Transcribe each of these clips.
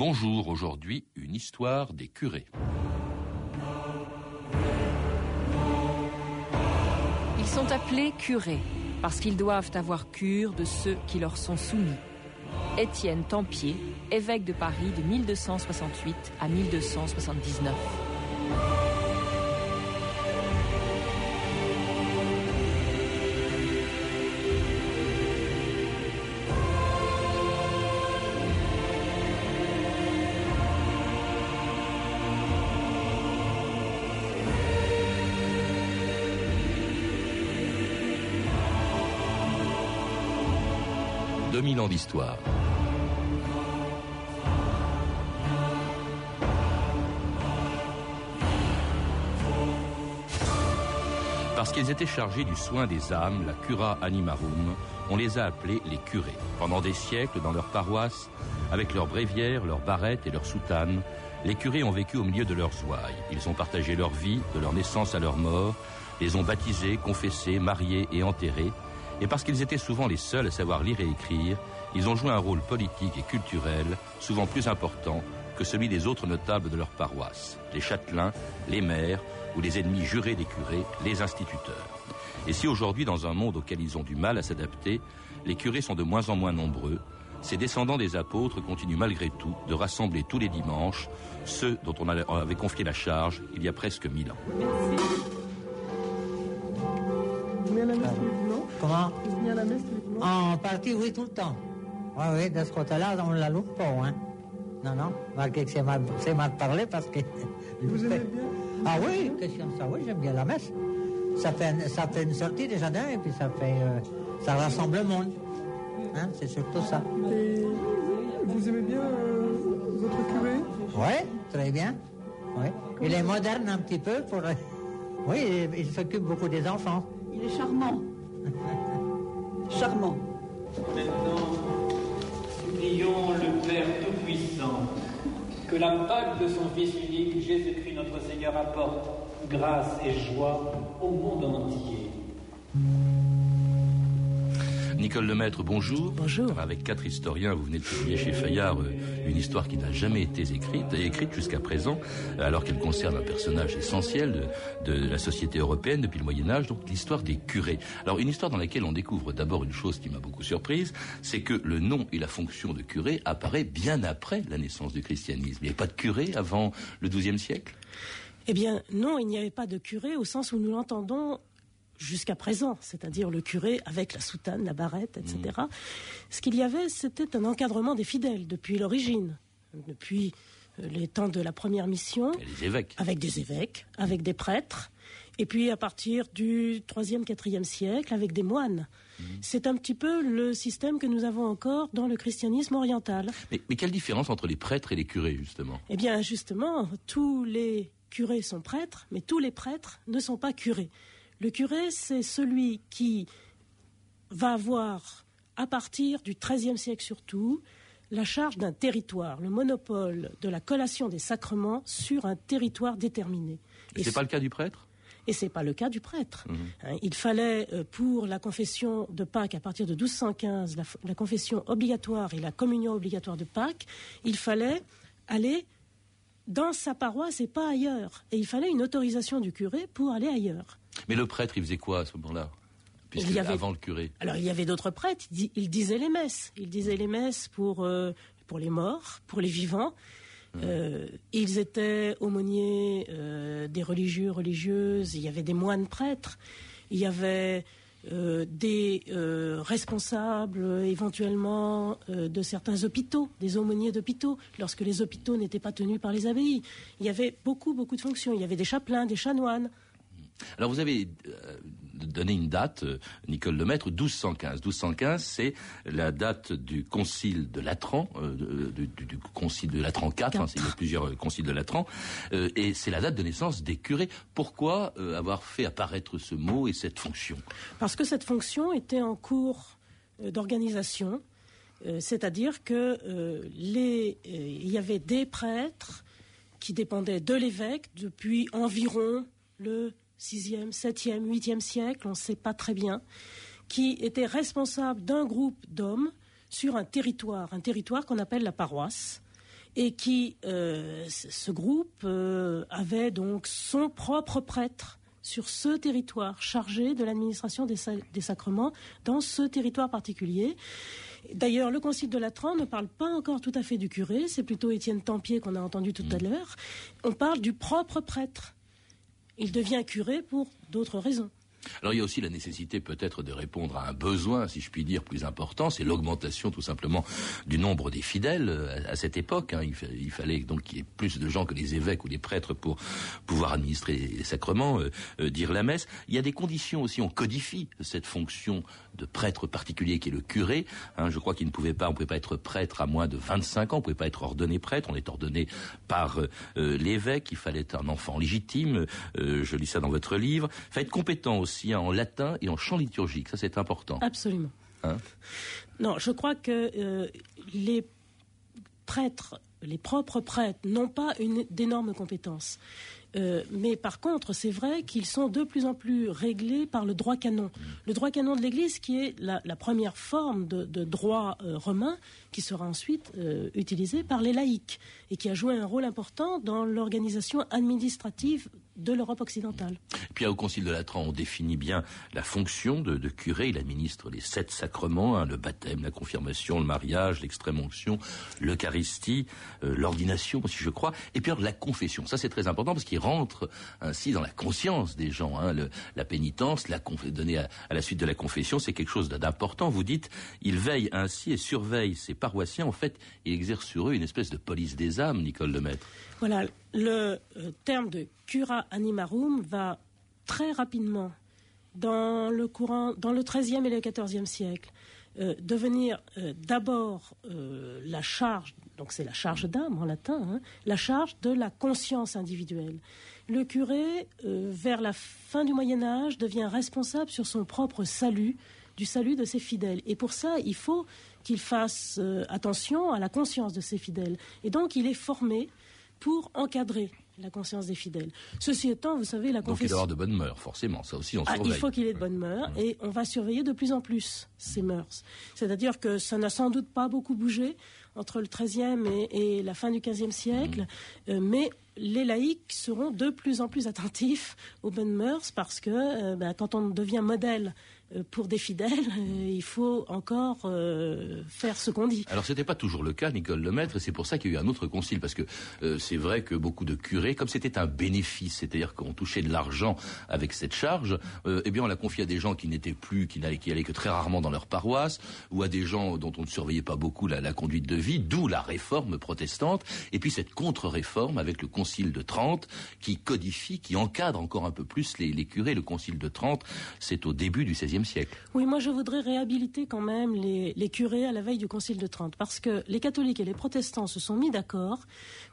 Bonjour, aujourd'hui une histoire des curés. Ils sont appelés curés parce qu'ils doivent avoir cure de ceux qui leur sont soumis. Étienne Tempier, évêque de Paris de 1268 à 1279. Parce qu'ils étaient chargés du soin des âmes, la cura animarum, on les a appelés les curés. Pendant des siècles, dans leur paroisse, avec leurs bréviaires, leurs barrettes et leurs soutanes, les curés ont vécu au milieu de leurs ouailles. Ils ont partagé leur vie, de leur naissance à leur mort, les ont baptisés, confessés, mariés et enterrés, et parce qu'ils étaient souvent les seuls à savoir lire et écrire, ils ont joué un rôle politique et culturel souvent plus important que celui des autres notables de leur paroisse, les châtelains, les maires ou les ennemis jurés des curés, les instituteurs. Et si aujourd'hui, dans un monde auquel ils ont du mal à s'adapter, les curés sont de moins en moins nombreux, ces descendants des apôtres continuent malgré tout de rassembler tous les dimanches ceux dont on avait confié la charge il y a presque mille ans. Comment Vous à la messe En partie, oui, tout le temps. Oui, oui, de ce côté-là, on ne la loupe pas, hein. Non, non, malgré que c'est mal, mal parlé parce que... Vous aimez bien? Ah oui, question de ça, oui, j'aime bien la messe. Ça fait, ça fait une sortie des jardins et puis ça fait... Euh, ça rassemble le monde. Hein, c'est surtout ça. Et vous aimez bien euh, votre curé? Oui, très bien. Oui. Il est moderne un petit peu pour... Oui, il s'occupe beaucoup des enfants. Il est charmant. Charmant. Maintenant, supplions le Père Tout-Puissant que la Pâque de son Fils unique, Jésus-Christ notre Seigneur, apporte grâce et joie au monde entier. Nicole Lemaître, bonjour. Bonjour. Avec quatre historiens, vous venez de publier chez Fayard euh, une histoire qui n'a jamais été écrite, écrite jusqu'à présent, alors qu'elle concerne un personnage essentiel de, de, la société européenne depuis le Moyen Âge, donc l'histoire des curés. Alors une histoire dans laquelle on découvre d'abord une chose qui m'a beaucoup surprise, c'est que le nom et la fonction de curé apparaît bien après la naissance du christianisme. Il n'y avait pas de curé avant le XIIe siècle? Eh bien, non, il n'y avait pas de curé au sens où nous l'entendons jusqu'à présent, c'est-à-dire le curé avec la soutane, la barrette, etc. Mmh. Ce qu'il y avait, c'était un encadrement des fidèles depuis l'origine, depuis euh, les temps de la première mission. les évêques. Avec des évêques, avec des prêtres, et puis à partir du 3e, 4e siècle, avec des moines. Mmh. C'est un petit peu le système que nous avons encore dans le christianisme oriental. Mais, mais quelle différence entre les prêtres et les curés, justement? Eh bien, justement, tous les curés sont prêtres, mais tous les prêtres ne sont pas curés. Le curé, c'est celui qui va avoir, à partir du XIIIe siècle surtout, la charge d'un territoire, le monopole de la collation des sacrements sur un territoire déterminé. Et, c'est pas le cas du prêtre? Et c'est pas le cas du prêtre. Mmh. Hein, il fallait, euh, pour la confession de Pâques, à partir de 1215, la, la, confession obligatoire et la communion obligatoire de Pâques, il fallait aller dans sa paroisse et pas ailleurs. Et il fallait une autorisation du curé pour aller ailleurs. Mais le prêtre, il faisait quoi à ce moment-là? Puisque avait... avant le curé. Alors il y avait d'autres prêtres. Il, disait les messes. Il disait les messes pour euh, pour les morts, pour les vivants. Mmh. Euh, ils étaient aumôniers euh, des religieux, religieuses. Il y avait des moines prêtres. Il y avait des responsables éventuellement de certains hôpitaux, des aumôniers d'hôpitaux, lorsque les hôpitaux n'étaient pas tenus par les abbayes. Il y avait beaucoup, beaucoup de fonctions. Il y avait des chapelains, des chanoines. Alors vous avez euh, donné une date, euh, Nicole Lemaître, 1215. 1215, c'est la date du concile de Latran, euh, du, concile de Latran 4, hein, il y a plusieurs conciles de Latran, et c'est la date de naissance des curés. Pourquoi avoir fait apparaître ce mot et cette fonction? Parce que cette fonction était en cours d'organisation, c'est-à-dire que il y avait des prêtres qui dépendaient de l'évêque depuis environ le 6e, 7e, 8e siècle, on ne sait pas très bien, qui était responsable d'un groupe d'hommes sur un territoire, un territoire qu'on appelle la paroisse. et qui, ce groupe avait donc son propre prêtre sur ce territoire chargé de l'administration des, des, sacrements dans ce territoire particulier. D'ailleurs, le Concile de Latran ne parle pas encore tout à fait du curé, c'est plutôt Étienne Tempier qu'on a entendu tout à mmh. l'heure. On parle du propre prêtre. Il devient curé pour d'autres raisons. Alors il y a aussi la nécessité peut-être de répondre à un besoin, si je puis dire, plus important, c'est l'augmentation tout simplement du nombre des fidèles euh, à, cette époque. Hein. Il, fallait donc qu'il y ait plus de gens que les évêques ou les prêtres pour pouvoir administrer les sacrements, euh, euh, dire la messe. Il y a des conditions aussi, on codifie cette fonction de prêtre particulier qui est le curé. Hein. je crois qu'il ne pouvait pas, on ne pouvait pas être prêtre à moins de 25 ans, on ne pouvait pas être ordonné prêtre, on est ordonné par l'évêque, il fallait être un enfant légitime, je lis ça dans votre livre. Il compétent aussi aussi en latin et en chant liturgique. Ça, c'est important. Absolument. Hein non, je crois que euh, les prêtres, les propres prêtres, n'ont pas d'énormes compétences. Euh, mais par contre, c'est vrai qu'ils sont de plus en plus réglés par le droit canon. Le droit canon de l'Église, qui est la, première forme de, droit euh, romain, qui sera ensuite utilisé par les laïcs et qui a joué un rôle important dans l'organisation administrative de l'Europe occidentale. Puis au Concile de Latran, on définit bien la fonction de, curé. Il administre les sept sacrements hein, le baptême, la confirmation, le mariage, l'extrême-onction, l'Eucharistie, euh, l'ordination aussi, je crois. Et puis la confession. Ça, c'est très important parce qu'il rentre ainsi dans la conscience des gens. Hein, la pénitence, la donnée à, la suite de la confession, c'est quelque chose d'important. Vous dites, il veille ainsi et surveille ses paroissiens. En fait, il exerce sur eux une espèce de police des âmes, Nicole Lemaître. Voilà, le euh, terme de cura animarum va très rapidement dans le courant, dans le XIIIe et le XIVe siècle, euh, devenir euh, d'abord la charge, donc c'est la charge d'âme en latin, hein, la charge de la conscience individuelle. Le curé, vers la fin du Moyen Âge, devient responsable sur son propre salut, du salut de ses fidèles. Et pour ça, il faut qu'il fasse attention à la conscience de ses fidèles. Et donc, il est formé pour encadrer la conscience des fidèles. Ceci étant, vous savez, la confession... Donc il doit avoir de bonnes mœurs, forcément, ça aussi on ah, Il faut qu'il ait de bonnes mœurs, et on va surveiller de plus en plus ces mœurs. C'est-à-dire que ça n'a sans doute pas beaucoup bougé entre le XIIIe et, et la fin du XVe siècle, mmh. euh, mais les laïcs seront de plus en plus attentifs aux bonnes mœurs parce que euh, ben, quand on devient modèle pour des fidèles, euh, il faut encore euh, faire ce qu'on dit. Alors ce n'était pas toujours le cas, Nicole Lemaître, et c'est pour ça qu'il y a eu un autre concile, parce que c'est vrai que beaucoup de curés, comme c'était un bénéfice, c'est-à-dire qu'on touchait de l'argent avec cette charge, eh bien on l'a confié à des gens qui n'étaient plus, qui n'allaient, qui allaient que très rarement dans leur paroisse, ou à des gens dont on ne surveillait pas beaucoup la, conduite de vie, d'où la réforme protestante, et puis cette contre-réforme avec le concile de Trente, qui codifie, qui encadre encore un peu plus les, les curés. Le concile de Trente, c'est au début du XVIe Oui, moi je voudrais réhabiliter quand même les, curés à la veille du Concile de Trente, parce que les catholiques et les protestants se sont mis d'accord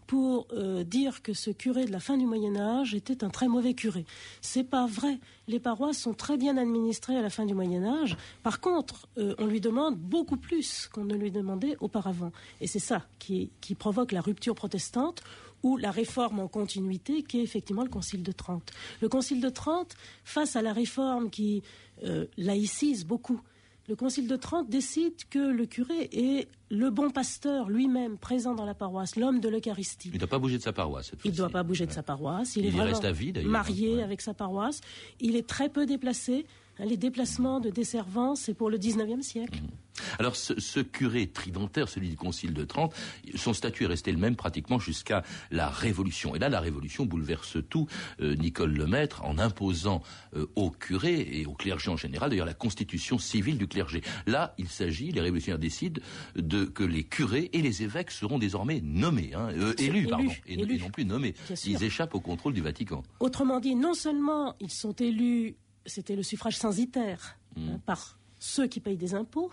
pour euh, dire que ce curé de la fin du Moyen Âge était un très mauvais curé. C'est pas vrai. Les paroisses sont très bien administrées à la fin du Moyen Âge. Par contre, euh, on lui demande beaucoup plus qu'on ne lui demandait auparavant. Et c'est ça qui provoque la rupture protestante ou la réforme en continuité qui est effectivement le Concile de Trente. Le Concile de Trente, face à la réforme qui euh, laïcise beaucoup, le Concile de Trente décide que le curé est le bon pasteur lui-même présent dans la paroisse, l'homme de l'Eucharistie. Il ne doit pas bouger de sa paroisse. il ne doit pas bouger de sa paroisse. Il, est vraiment marié avec sa paroisse. Il est très peu déplacé. Les déplacements de desservants, c'est pour le 19e siècle. Mmh. Alors ce, curé tridentaire, celui du Concile de Trente, son statut est resté le même pratiquement jusqu'à la Révolution. Et là, la Révolution bouleverse tout. Euh, Nicole Lemaître, en imposant euh, aux curés et au clergé en général, d'ailleurs la constitution civile du clergé. Là, il s'agit, les révolutionnaires décident de que les curés et les évêques seront désormais nommés, hein, euh, élus, pardon, et, non plus nommés. Ils échappent au contrôle du Vatican. Autrement dit, non seulement ils sont élus, c'était le suffrage censitaire mmh. hein, par ceux qui payent des impôts,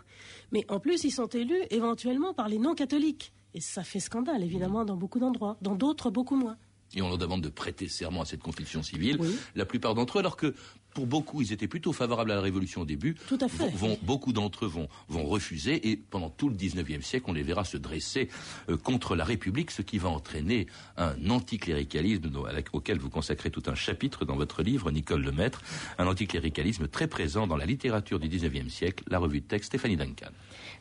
mais en plus ils sont élus éventuellement par les non-catholiques. Et ça fait scandale, évidemment, dans beaucoup d'endroits, dans d'autres beaucoup moins. Et on leur demande de prêter serment à cette constitution civile, la plupart d'entre eux, alors que pour beaucoup, ils étaient plutôt favorables à la Révolution au début. Tout à fait. Vont, beaucoup d'entre eux vont, vont refuser et pendant tout le 19e siècle, on les verra se dresser euh, contre la République, ce qui va entraîner un anticléricalisme auquel vous consacrez tout un chapitre dans votre livre, Nicole Lemaître, un anticléricalisme très présent dans la littérature du 19e siècle, la revue de texte Stéphanie Duncan.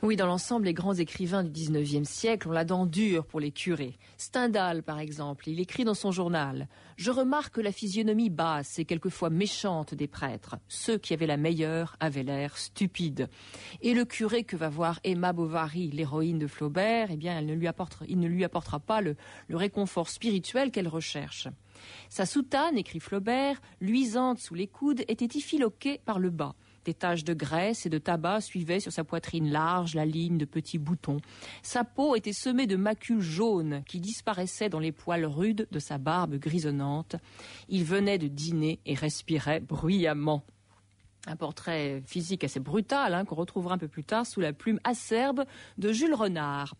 Oui, dans l'ensemble, les grands écrivains du 19e siècle ont la dent dure pour les curés. Stendhal, par exemple, il écrit dans son journal Je remarque la physionomie basse et quelquefois méchante des prêtres. Ceux qui avaient la meilleure avaient l'air stupide. Et le curé que va voir Emma Bovary, l'héroïne de Flaubert, eh bien, il ne lui apportera pas le réconfort spirituel qu'elle recherche. Sa soutane, écrit Flaubert, luisante sous les coudes, était effiloquée par le bas. Des taches de graisse et de tabac suivaient sur sa poitrine large la ligne de petits boutons. Sa peau était semée de macules jaunes qui disparaissaient dans les poils rudes de sa barbe grisonnante. Il venait de dîner et respirait bruyamment. Un portrait physique assez brutal hein, qu'on retrouvera un peu plus tard sous la plume acerbe de Jules Renard.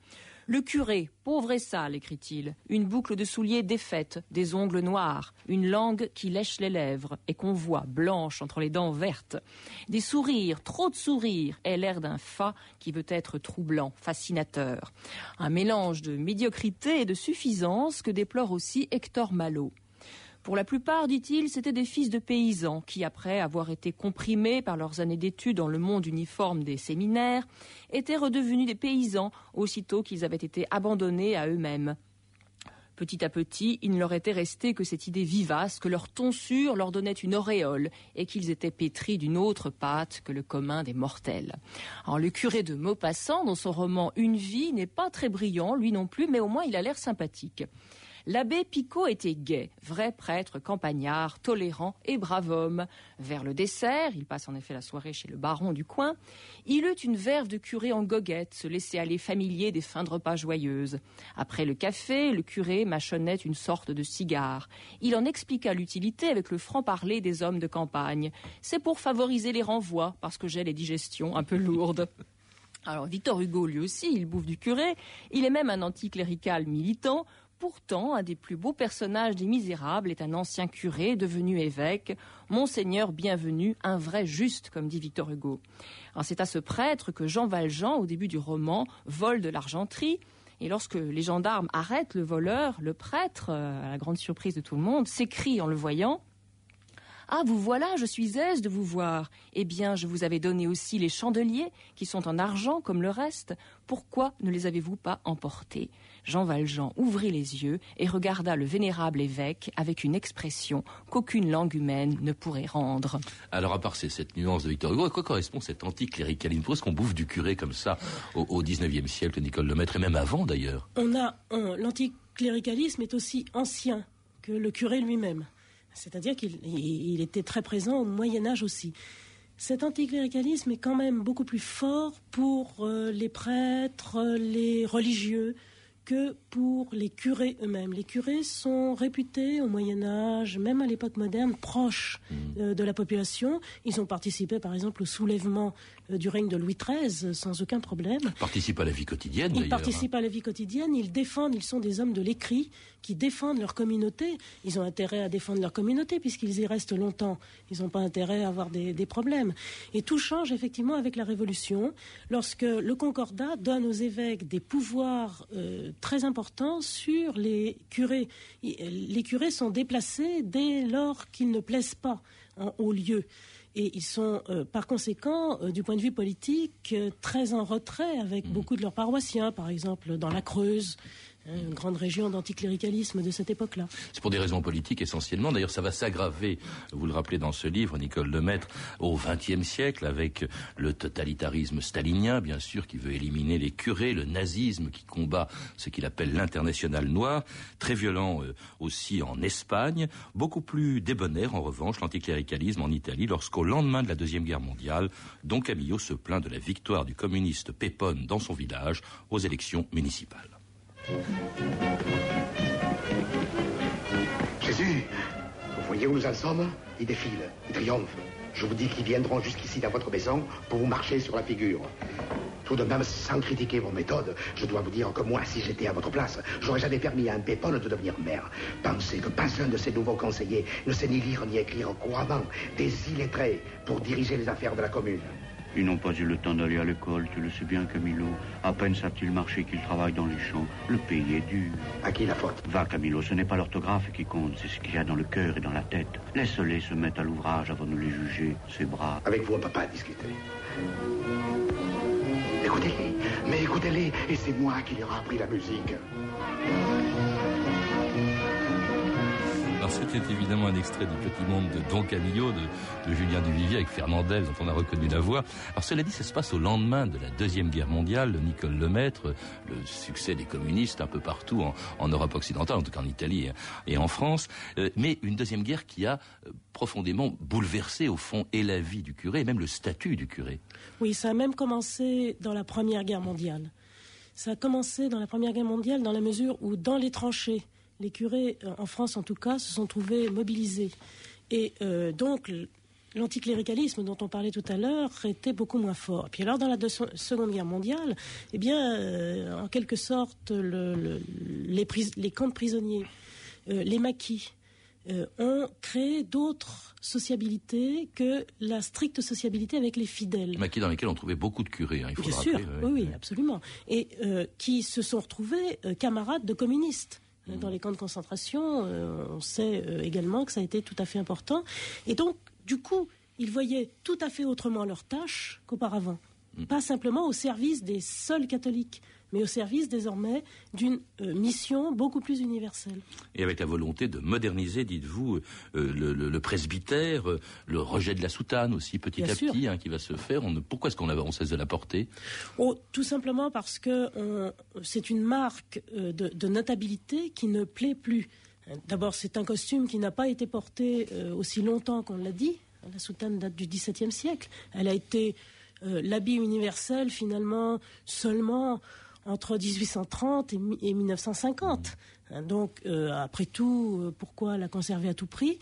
Le curé, pauvre et sale, écrit-il, une boucle de souliers défaite, des ongles noirs, une langue qui lèche les lèvres et qu'on voit blanche entre les dents vertes, des sourires, trop de sourires, et l'air d'un fa qui veut être troublant, fascinateur. Un mélange de médiocrité et de suffisance que déplore aussi Hector Malot. Pour la plupart, dit-il, c'étaient des fils de paysans qui, après avoir été comprimés par leurs années d'études dans le monde uniforme des séminaires, étaient redevenus des paysans aussitôt qu'ils avaient été abandonnés à eux-mêmes. Petit à petit, il ne leur était resté que cette idée vivace que leur tonsure leur donnait une auréole et qu'ils étaient pétris d'une autre pâte que le commun des mortels. Alors, le curé de Maupassant, dans son roman Une vie, n'est pas très brillant, lui non plus, mais au moins il a l'air sympathique. L'abbé Picot était gai, vrai prêtre campagnard, tolérant et brave homme. Vers le dessert, il passe en effet la soirée chez le baron du coin, il eut une verve de curé en goguette, se laisser aller familier des fins de repas joyeuses. Après le café, le curé mâchonnait une sorte de cigare. Il en expliqua l'utilité avec le franc-parler des hommes de campagne. C'est pour favoriser les renvois, parce que j'ai les digestions un peu lourdes. Alors Victor Hugo, lui aussi, il bouffe du curé. Il est même un anticlérical militant. Pourtant, un des plus beaux personnages des Misérables est un ancien curé devenu évêque, Monseigneur bienvenu, un vrai juste, comme dit Victor Hugo. C'est à ce prêtre que Jean Valjean, au début du roman, vole de l'argenterie. Et lorsque les gendarmes arrêtent le voleur, le prêtre, euh, à la grande surprise de tout le monde, s'écrie en le voyant ah, vous voilà, je suis aise de vous voir. Eh bien, je vous avais donné aussi les chandeliers, qui sont en argent comme le reste. Pourquoi ne les avez-vous pas emportés? Jean Valjean ouvrit les yeux et regarda le vénérable évêque avec une expression qu'aucune langue humaine ne pourrait rendre. Alors, à part cette nuance de Victor Hugo, à quoi correspond cette anticléricalisme Pourquoi est-ce qu'on bouffe du curé comme ça au, XIXe siècle, Nicole Lemaître, et même avant d'ailleurs On a l'anticléricalisme est aussi ancien que le curé lui-même. C'est-à-dire qu'il était très présent au Moyen Âge aussi. Cet anticléricalisme est quand même beaucoup plus fort pour euh, les prêtres, les religieux, que pour les curés eux-mêmes. Les curés sont réputés au Moyen Âge, même à l'époque moderne, proches mmh. euh, de la population. Ils ont participé, par exemple, au soulèvement euh, du règne de Louis XIII sans aucun problème. Ils participent à la vie quotidienne. Ils participent à la vie quotidienne. Ils défendent. Ils sont des hommes de l'écrit qui défendent leur communauté. Ils ont intérêt à défendre leur communauté puisqu'ils y restent longtemps. Ils n'ont pas intérêt à avoir des, problèmes. Et tout change effectivement avec la Révolution, lorsque le Concordat donne aux évêques des pouvoirs euh, très importants sur les curés. Les curés sont déplacés dès lors qu'ils ne plaisent pas en haut lieu. Et ils sont, euh, par conséquent, euh, du point de vue politique, très en retrait avec mmh. beaucoup de leurs paroissiens, par exemple dans la Creuse, Hein, une grande région d'anticléricalisme de cette époque-là. C'est pour des raisons politiques essentiellement. D'ailleurs, ça va s'aggraver, vous le rappelez dans ce livre, Nicole Lemaître, au XXe siècle, avec le totalitarisme stalinien, bien sûr, qui veut éliminer les curés, le nazisme qui combat ce qu'il appelle l'international noir, très violent euh, aussi en Espagne, beaucoup plus débonnaire en revanche l'anticléricalisme en Italie, lorsqu'au lendemain de la Deuxième Guerre mondiale, Don Camillo se plaint de la victoire du communiste Pépone dans son village aux élections municipales. Jésus, vous voyez où nous en sommes? Ils défilent, ils triomphent. Je vous dis qu'ils viendront jusqu'ici dans votre maison pour vous marcher sur la figure. Tout de même, sans critiquer vos méthodes, je dois vous dire que moi, si j'étais à votre place, j'aurais jamais permis à un pépone de devenir maire. Pensez que pas un de ces nouveaux conseillers ne sait ni lire ni écrire couramment des illettrés pour diriger les affaires de la commune. Ils n'ont pas eu le temps d'aller à l'école, tu le sais bien, Camilo. À peine savent-ils marcher qu'ils travaillent dans les champs. Le pays est dur. À qui la faute? Va, Camilo, ce n'est pas l'orthographe qui compte, c'est ce qu'il y a dans le cœur et dans la tête. Laisse-les se mettre à l'ouvrage avant de les juger, c'est bras. Avec vous, peut pas discuter. Écoutez-les, mais écoutez-les, et c'est moi qui leur ai appris la musique. C'était évidemment un extrait du Petit Monde de Don Camillo, de, Julien Duvivier avec Fernandel, dont on a reconnu la voix. Alors cela dit, ça se passe au lendemain de la Deuxième Guerre mondiale, Nicole Lemaître, le succès des communistes un peu partout en, en Europe occidentale, en tout cas en Italie et en France, euh, mais une Deuxième Guerre qui a euh, profondément bouleversé au fond et la vie du curé, et même le statut du curé. Oui, ça a même commencé dans la Première Guerre mondiale. Ça a commencé dans la Première Guerre mondiale dans la mesure où dans les tranchées, les curés, euh, en France en tout cas, se sont trouvés mobilisés. Et euh, donc, l'anticléricalisme dont on parlait tout à l'heure était beaucoup moins fort. Puis alors, dans la Seconde Guerre mondiale, eh bien, euh, en quelque sorte, le, le, les, les, camps de prisonniers, euh, les maquis, euh, ont créé d'autres sociabilités que la stricte sociabilité avec les fidèles. Maquis dans lesquels on trouvait beaucoup de curés, hein, il faut Bien le sûr, rappeler. oui, oui, absolument. Et qui se sont retrouvés camarades de communistes. Dans les camps de concentration, euh, on sait euh, également que ça a été tout à fait important. Et donc, du coup, ils voyaient tout à fait autrement leurs tâches qu'auparavant. Mm. Pas simplement au service des seuls catholiques, mais au service désormais d'une euh, mission beaucoup plus universelle. Et avec la volonté de moderniser, dites-vous, euh, le, le, le, presbytère, euh, le rejet de la soutane aussi petit Bien à sûr. petit hein, qui va se faire. On, pourquoi est-ce qu'on on cesse de la porter? Oh, Tout simplement parce que c'est une marque de, de, notabilité qui ne plaît plus. D'abord, c'est un costume qui n'a pas été porté aussi longtemps qu'on l'a dit. La soutane date du XVIIe siècle. Elle a été euh, l'habit universel finalement seulement entre 1830 et, et 1950. Donc, euh, après tout, euh, pourquoi la conserver à tout prix?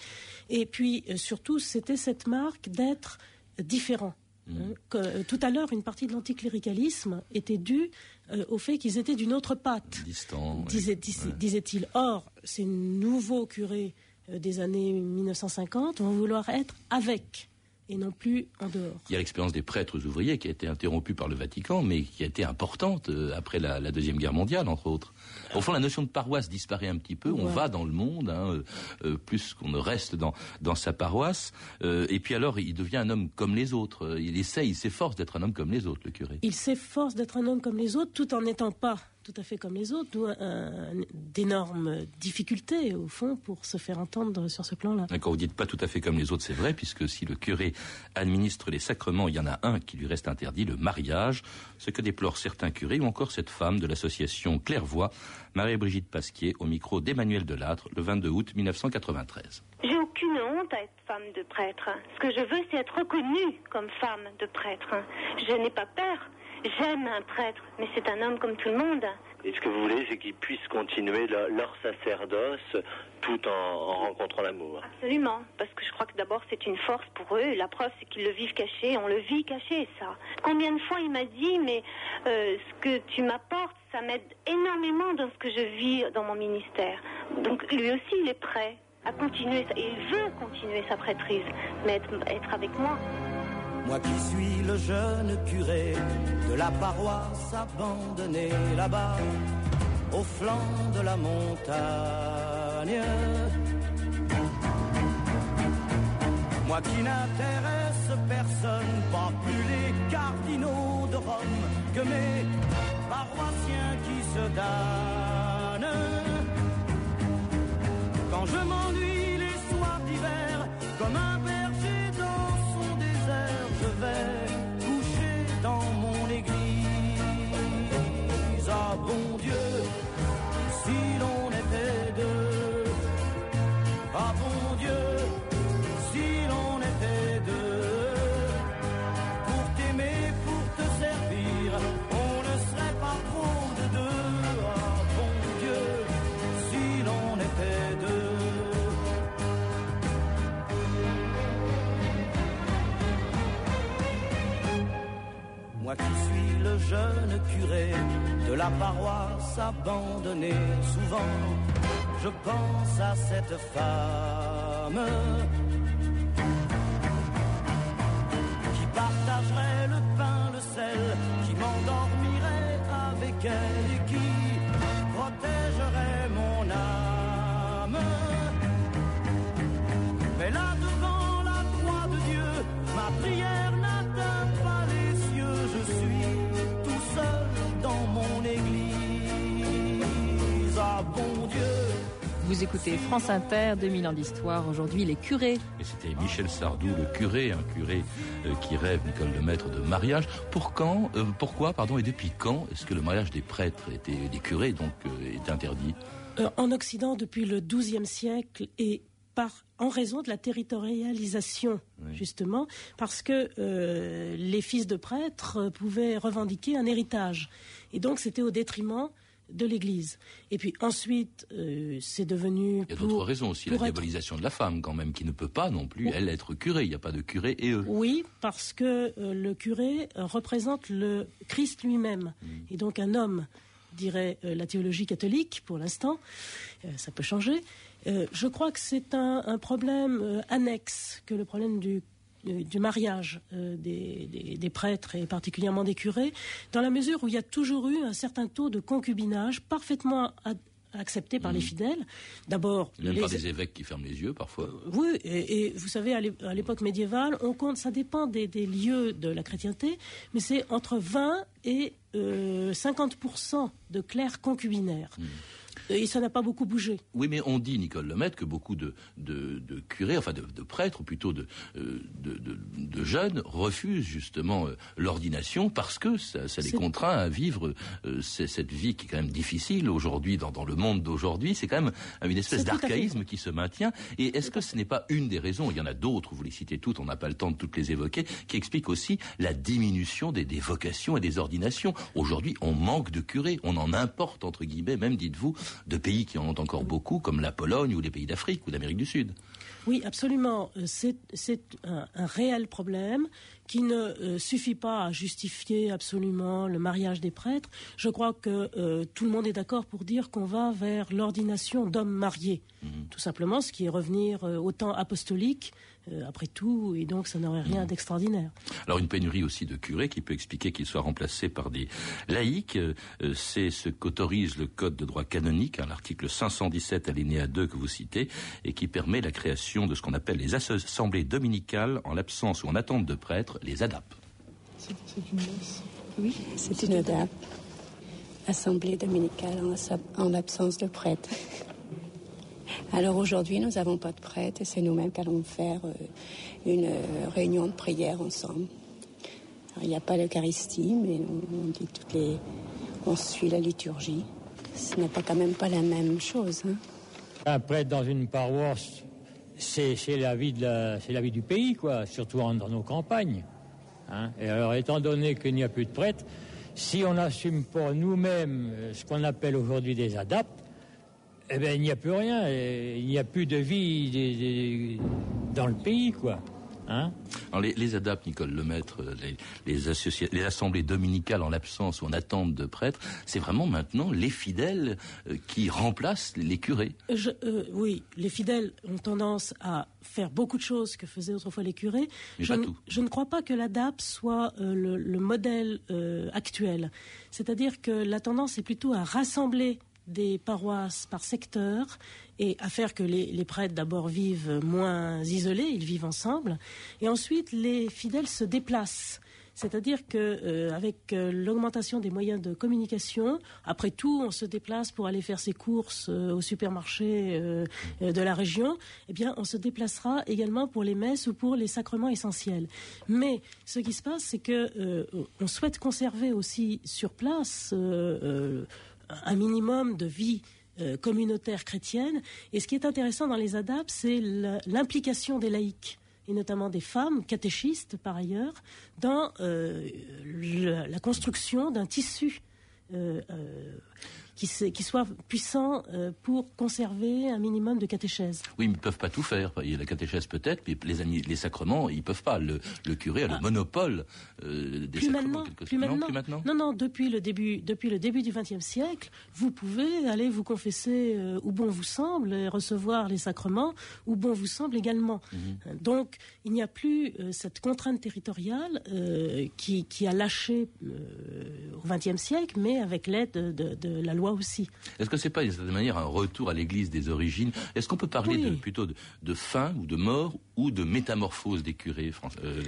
Et puis, surtout, c'était cette marque d'être différent. Mmh. Que, tout à l'heure, une partie de l'anticléricalisme était due euh, au fait qu'ils étaient d'une autre patte, Distant, disait, dis, ouais. disait-il. Or, ces nouveaux curés euh, des années 1950 vont vouloir être avec et non plus en dehors. Il y a l'expérience des prêtres ouvriers qui a été interrompue par le Vatican, mais qui a été importante euh, après la, la, Deuxième Guerre mondiale, entre autres. Au fond, la notion de paroisse disparaît un petit peu. Ouais. On va dans le monde, hein, euh, plus qu'on ne reste dans, dans sa paroisse. Euh, et puis alors, il devient un homme comme les autres. Il essaye, il s'efforce d'être un homme comme les autres, le curé. Il s'efforce d'être un homme comme les autres, tout en n'étant pas tout à fait comme les autres, d'où d'énormes difficultés, au fond, pour se faire entendre sur ce plan-là. Quand vous dites pas tout à fait comme les autres, c'est vrai, puisque si le curé administre les sacrements, il y en a un qui lui reste interdit, le mariage, ce que déplorent certains curés, ou encore cette femme de l'association Clairvoix, Marie-Brigitte Pasquier, au micro d'Emmanuel Delattre, le 22 août 1993. J'ai aucune honte à être femme de prêtre. Ce que je veux, c'est être reconnue comme femme de prêtre. Je n'ai pas peur. J'aime un prêtre, mais c'est un homme comme tout le monde. Et ce que vous voulez, c'est qu'ils puissent continuer leur, leur sacerdoce tout en, en rencontrant l'amour. Absolument, parce que je crois que d'abord c'est une force pour eux. La preuve, c'est qu'ils le vivent caché. On le vit caché, ça. Combien de fois il m'a dit, mais euh, ce que tu m'apportes, ça m'aide énormément dans ce que je vis dans mon ministère. Donc lui aussi, il est prêt à continuer, et il veut continuer sa prêtrise, mais être, être avec moi. Moi qui suis le jeune curé de la paroisse abandonnée là-bas, au flanc de la montagne. Moi qui n'intéresse personne, pas plus les cardinaux de Rome que mes paroissiens qui se donnent. Quand je m'ennuie les soirs d'hiver, comme un curé de la paroisse abandonnée. Souvent, je pense à cette femme qui partagerait le pain, le sel, qui m'endormirait avec elle Vous écoutez France Inter, 2000 ans d'histoire. Aujourd'hui, les curés. Et c'était Michel Sardou, le curé, un curé euh, qui rêve, Nicole Lemaître, de mariage. Pour quand, euh, pourquoi, pardon, et depuis quand est-ce que le mariage des prêtres, était, des curés, donc, euh, est interdit? Euh, en Occident, depuis le XIIe siècle, et par, en raison de la territorialisation, justement, parce que euh, les fils de prêtres pouvaient revendiquer un héritage. Et donc, c'était au détriment de l'Église. Et puis ensuite, euh, c'est devenu... Il y a d'autres raisons aussi, la être- diabolisation de la femme, quand même, qui ne peut pas non plus, elle, être curée. Il n'y a pas de curé et eux. Oui, parce que euh, le curé euh, représente le Christ lui-même, et donc un homme, dirait euh, la théologie catholique pour l'instant. Ça peut changer. Je crois que c'est un, un problème annexe que le problème du euh, du mariage euh, des, des- des prêtres et particulièrement des curés, dans la mesure où il y a toujours eu un certain taux de concubinage parfaitement ad- accepté par les fidèles. D'abord, Même les- par des évêques qui ferment les yeux, parfois. oui, et, et vous savez, à l'é- à l'époque médiévale, on compte, ça dépend des, des lieux de la chrétienté, mais c'est entre 20 et euh, 50% de clercs concubinaires. Et ça n'a pas beaucoup bougé. Oui, mais on dit, Nicole Lemaitre, que beaucoup de, de, de curés, enfin de, de prêtres, ou plutôt de, euh, de, de- de jeunes, refusent justement euh, l'ordination parce que ça, ça les contraint à vivre euh, cette vie qui est quand même difficile aujourd'hui, dans, dans le monde d'aujourd'hui. C'est quand même une espèce d'archaïsme qui se maintient. Et est-ce que ce n'est pas une des raisons, il y en a d'autres, vous les citez toutes, on n'a pas le temps de toutes les évoquer, qui explique aussi la diminution des, des vocations et des ordinations? Aujourd'hui, on manque de curés, on en importe, entre guillemets, même, dites-vous, de pays qui en ont encore beaucoup, comme la Pologne ou les pays d'Afrique ou d'Amérique du Sud. Oui, absolument. Euh, C'est un, un réel problème qui ne euh, suffit pas à justifier absolument le mariage des prêtres. Je crois que euh, tout le monde est d'accord pour dire qu'on va vers l'ordination d'hommes mariés. Tout simplement, ce qui est revenir euh, au temps apostolique, euh, après tout, et donc ça n'aurait rien d'extraordinaire. Alors une pénurie aussi de curés qui peut expliquer qu'ils soient remplacés par des laïcs, euh, c'est ce qu'autorise le Code de droit canonique, hein, l'article 517 alinéa 2 que vous citez, et qui permet la création de ce qu'on appelle les assemblées dominicales en l'absence ou en attente de prêtres, les ADAP. C'est une messe. Oui, c'est une ADAP. Assemblée dominicale en, l'absence de prêtre. Alors aujourd'hui, nous n'avons pas de prêtre et c'est nous-mêmes qui allons faire euh, une euh, réunion de prière ensemble. Alors, il n'y a pas l'Eucharistie, mais on, on dit toutes les, on suit la liturgie. Ce n'est pas quand même pas la même chose. hein. Un prêtre dans une paroisse, c'est la la- la vie du pays, quoi, surtout dans nos campagnes. hein. Et alors, étant donné qu'il n'y a plus de prêtres, si on n'assume pas nous-mêmes euh, ce qu'on appelle aujourd'hui des adaptes, eh ben, il n'y a plus rien. Il n'y a plus de vie dans le pays, quoi. Hein Alors les, les ADAP, Nicole Lemaître, euh, les, les, assemblées dominicales en l'absence ou en attente de prêtres, c'est vraiment maintenant les fidèles euh, qui remplacent les curés. Je- euh, oui, les fidèles ont tendance à faire beaucoup de choses que faisaient autrefois les curés. Mais je, pas ne- tout. je ne crois pas que l'ADAP soit euh, le, le modèle euh, actuel. C'est-à-dire que la tendance est plutôt à rassembler des paroisses par secteur et à faire que les, prêtres d'abord vivent moins isolés, ils vivent ensemble, et ensuite les fidèles se déplacent. C'est-à-dire que euh, avec euh, l'augmentation des moyens de communication, après tout, on se déplace pour aller faire ses courses euh, au supermarché de la région. Eh bien, on se déplacera également pour les messes ou pour les sacrements essentiels. Mais ce qui se passe, c'est que on souhaite conserver aussi sur place un minimum de vie euh, communautaire chrétienne. Et ce qui est intéressant dans les ADAP, c'est l'implication des laïcs et notamment des femmes catéchistes par ailleurs, dans euh, la construction d'un tissu euh, qui, soit puissant euh, pour conserver un minimum de catéchèse. Oui, mais ils ne peuvent pas tout faire. Il y a la catéchèse peut-être, mais les, les sacrements, ils ne peuvent pas. Le, curé a le ah. monopole euh, des plus sacrements. Maintenant, plus, maintenant. Non, maintenant. Non, non, depuis le début, depuis le début du XXe siècle, vous pouvez aller vous confesser euh, où bon vous semble et recevoir les sacrements où bon vous semble également. Mhm. Donc, il n'y a plus cette contrainte territoriale qui, qui, a lâché au XXe siècle, mais avec l'aide de, de la loi aussi. Est-ce que c'est pas d'une certaine manière un retour à l'Église des origines? Est-ce qu'on peut parler plutôt de, fin ou de mort ou de métamorphose des curés français euh,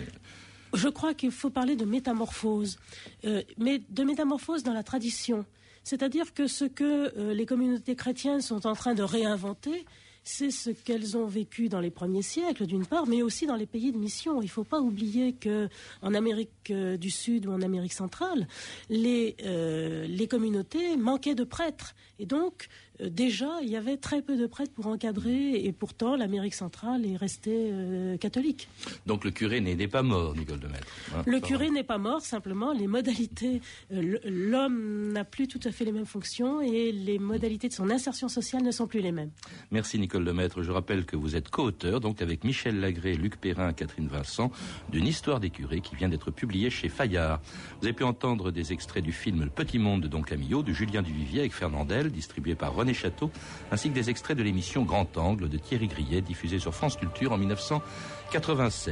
Je crois qu'il faut parler de métamorphose, euh, mais de métamorphose dans la tradition. C'est-à-dire que ce que euh, les communautés chrétiennes sont en train de réinventer, c'est ce qu'elles ont vécu dans les premiers siècles, d'une part, mais aussi dans les pays de mission. Il ne faut pas oublier qu'en Amérique euh, du Sud ou en Amérique centrale, les, euh, les communautés manquaient de prêtres. Et donc, déjà, il y avait très peu de prêtres pour encadrer, et pourtant, l'Amérique centrale est restée euh, catholique. Donc le curé n'est pas mort, Nicole de Maître. Hein, le curé n'est pas mort, simplement, les modalités, euh, l'homme n'a plus tout à fait les mêmes fonctions, et les modalités de son insertion sociale ne sont plus les mêmes. Merci Nicole de Maître. Je rappelle que vous êtes co-auteur, donc avec Michel Lagré, Luc Perrin, Catherine Vincent, d'une histoire des curés qui vient d'être publiée chez Fayard. Vous avez pu entendre des extraits du film Le Petit Monde de Don Camillo, de Julien Duvivier avec Fernandel, distribué par Château, ainsi que des extraits de l'émission Grand Angle de Thierry Grillet, diffusée sur France Culture en 1987.